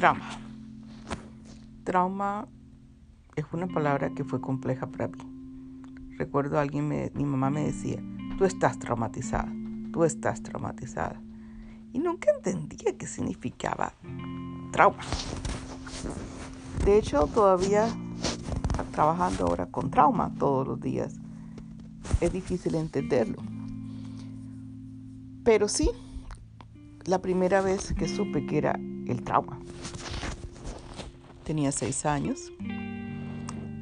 Trauma. Trauma es una palabra que fue compleja para mí. Recuerdo a alguien, mi mamá me decía, tú estás traumatizada, tú estás traumatizada. Y nunca entendía qué significaba trauma. De hecho, todavía trabajando ahora con trauma todos los días, es difícil entenderlo. Pero sí, la primera vez que supe que era el trauma. Tenía seis años.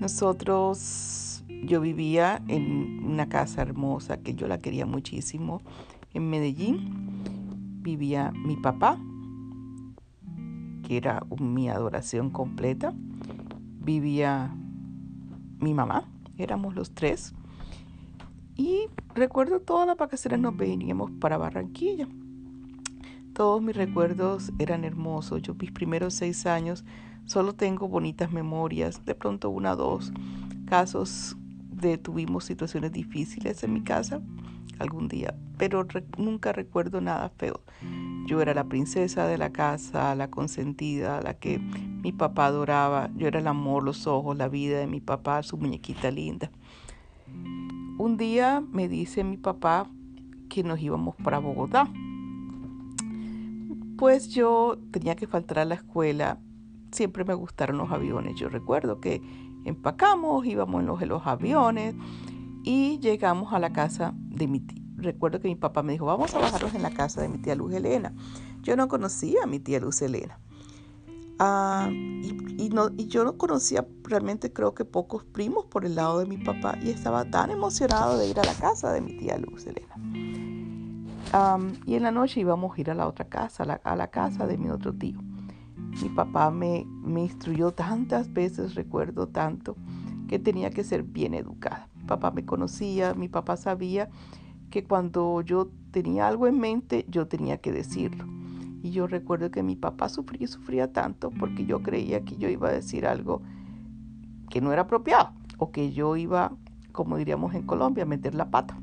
Nosotros, yo vivía en una casa hermosa que yo la quería muchísimo en Medellín. Vivía mi papá, que era mi adoración completa. Vivía mi mamá, éramos los tres. Y recuerdo todas las vacaciones nos veníamos para Barranquilla. Todos mis recuerdos eran hermosos. Yo mis primeros seis años solo tengo bonitas memorias, de pronto una o dos casos de tuvimos situaciones difíciles en mi casa algún día, pero nunca recuerdo nada feo. Yo era la princesa de la casa, la consentida, la que mi papá adoraba. Yo era el amor, los ojos, la vida de mi papá, su muñequita linda. Un día me dice mi papá que nos íbamos para Bogotá pues yo tenía que faltar a la escuela. Siempre me gustaron los aviones. Yo recuerdo que empacamos, íbamos en los, aviones y llegamos a la casa de mi tía. Recuerdo que mi papá me dijo, vamos a bajarnos en la casa de mi tía Luz Elena. Yo no conocía a mi tía Luz Elena. Ah, y, yo no conocía realmente creo que pocos primos por el lado de mi papá y estaba tan emocionado de ir a la casa de mi tía Luz Y en la noche íbamos a ir a la otra casa, a la, casa de mi otro tío. Mi papá me, me, instruyó tantas veces, recuerdo tanto, que tenía que ser bien educada. Mi papá me conocía, mi papá sabía que cuando yo tenía algo en mente, yo tenía que decirlo. Y yo recuerdo que mi papá sufría y sufría tanto porque yo creía que yo iba a decir algo que no era apropiado o que yo iba, como diríamos en Colombia, a meter la pata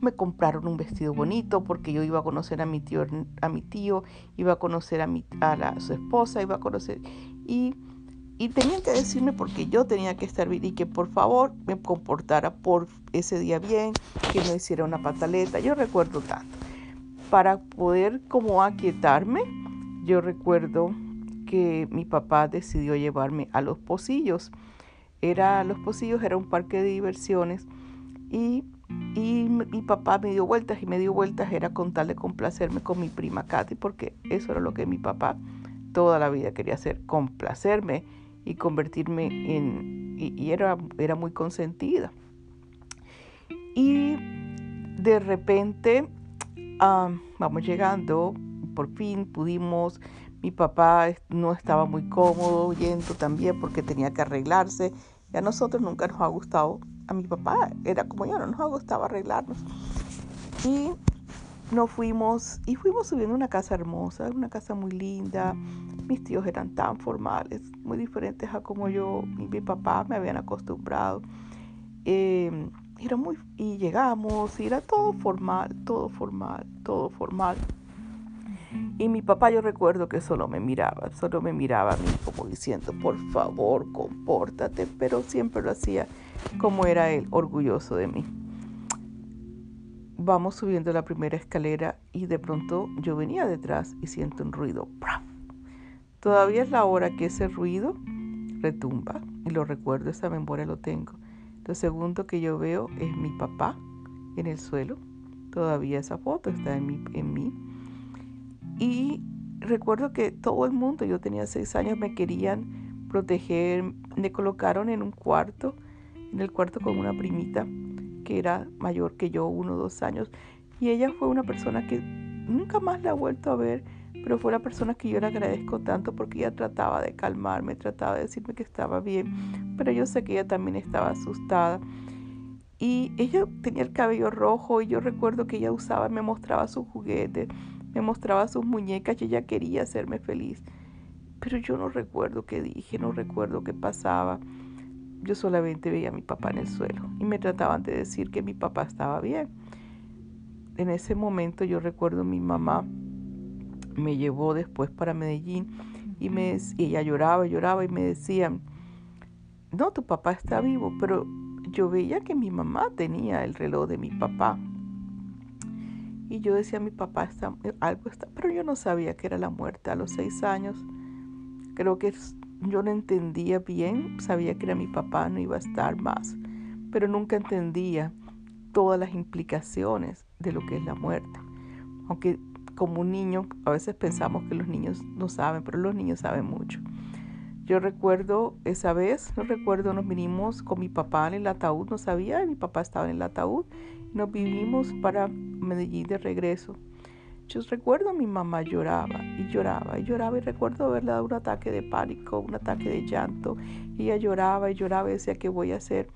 me compraron un vestido bonito porque yo iba a conocer a mi tío, a mi tío iba a conocer a, mi, a, su esposa, iba a conocer y, y tenían que decirme porque yo tenía que estar bien y que por favor me comportara por ese día bien, que no hiciera una pataleta, yo recuerdo tanto. Para poder como aquietarme, yo recuerdo que mi papá decidió llevarme a los pocillos. Era, los pocillos era un parque de diversiones y y mi papá me dio vueltas y me dio vueltas era con tal de complacerme con mi prima Katy, porque eso era lo que mi papá toda la vida quería hacer, complacerme y convertirme en... Y, era, era muy consentida. Y de repente vamos llegando, por fin pudimos, mi papá no estaba muy cómodo yendo también porque tenía que arreglarse. Y a nosotros nunca nos ha gustado a mi papá era como yo, no nos gustaba arreglarnos. Y nos fuimos y fuimos subiendo una casa hermosa, una casa muy linda. Mis tíos eran tan formales, muy diferentes a como yo y mi papá me habían acostumbrado. Em, era muy, y llegamos y era todo formal, todo formal, todo formal. Y mi papá yo recuerdo que solo me miraba, solo me miraba a mí como diciendo, por favor, compórtate, pero siempre lo hacía como era él, orgulloso de mí. Vamos subiendo la primera escalera y de pronto yo venía detrás y siento un ruido. Todavía es la hora que ese ruido retumba y lo recuerdo, esa memoria lo tengo. Lo segundo que yo veo es mi papá en el suelo. Todavía esa foto está en mí. En mí. Y recuerdo que todo el mundo, yo tenía seis años, me querían proteger, me colocaron en un cuarto en el cuarto con una primita que era mayor que yo, uno o dos años. Y ella fue una persona que nunca más la he vuelto a ver, pero fue la persona que yo le agradezco tanto porque ella trataba de calmarme, trataba de decirme que estaba bien, pero yo sé que ella también estaba asustada. Y ella tenía el cabello rojo y yo recuerdo que ella usaba, me mostraba sus juguetes, me mostraba sus muñecas y ella quería hacerme feliz. Pero yo no recuerdo qué dije, no recuerdo qué pasaba yo solamente veía a mi papá en el suelo y me trataban de decir que mi papá estaba bien. En ese momento yo recuerdo mi mamá me llevó después para Medellín y, me, y ella lloraba lloraba y me decían, no, tu papá está vivo, pero yo veía que mi mamá tenía el reloj de mi papá. Y yo decía, mi papá está, algo está, pero yo no sabía que era la muerte. A los seis años, creo que yo no entendía bien, sabía que era mi papá, no iba a estar más, pero nunca entendía todas las implicaciones de lo que es la muerte. Aunque como un niño, a veces pensamos que los niños no saben, pero los niños saben mucho. Yo recuerdo esa vez, no recuerdo, nos vinimos con mi papá en el ataúd, no sabía, mi papá estaba en el ataúd, nos vinimos para Medellín de regreso. Recuerdo a mi mamá lloraba y lloraba y lloraba y recuerdo haberle dado un ataque de pánico, un ataque de llanto. Ella lloraba y lloraba y decía, ¿qué voy a hacer?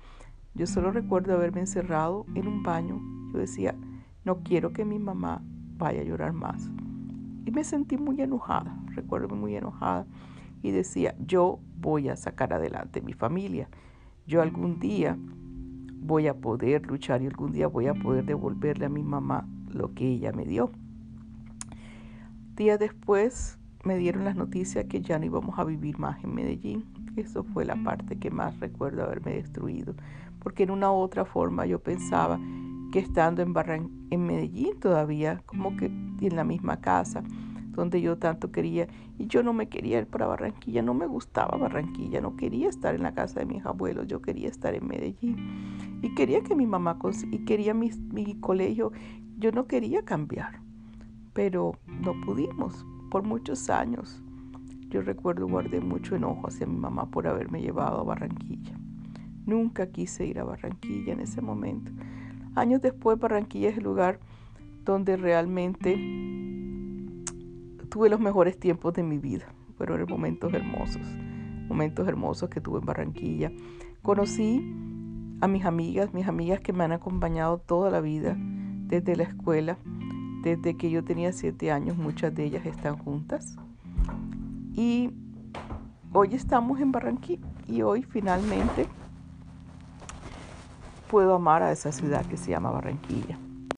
Yo solo recuerdo haberme encerrado en un baño. Yo decía, no quiero que mi mamá vaya a llorar más. Y me sentí muy enojada, recuerdo muy enojada. Y decía, yo voy a sacar adelante mi familia. Yo algún día voy a poder luchar y algún día voy a poder devolverle a mi mamá lo que ella me dio. Días después me dieron las noticias que ya no íbamos a vivir más en Medellín. Eso fue la parte que más recuerdo haberme destruido, porque en una otra forma yo pensaba que estando en, en Medellín todavía, como que en la misma casa donde yo tanto quería, y yo no me quería ir para Barranquilla, no me gustaba Barranquilla, no quería estar en la casa de mis abuelos, yo quería estar en Medellín y quería que mi mamá y quería mi colegio, yo no quería cambiar pero no pudimos por muchos años. Yo recuerdo guardé mucho enojo hacia mi mamá por haberme llevado a Barranquilla. Nunca quise ir a Barranquilla en ese momento. Años después Barranquilla es el lugar donde realmente tuve los mejores tiempos de mi vida. Fueron momentos hermosos, momentos hermosos que tuve en Barranquilla. Conocí a mis amigas, mis amigas que me han acompañado toda la vida desde la escuela desde que yo tenía siete años, muchas de ellas están juntas. Y hoy estamos en Barranquilla y hoy finalmente puedo amar a esa ciudad que se llama Barranquilla.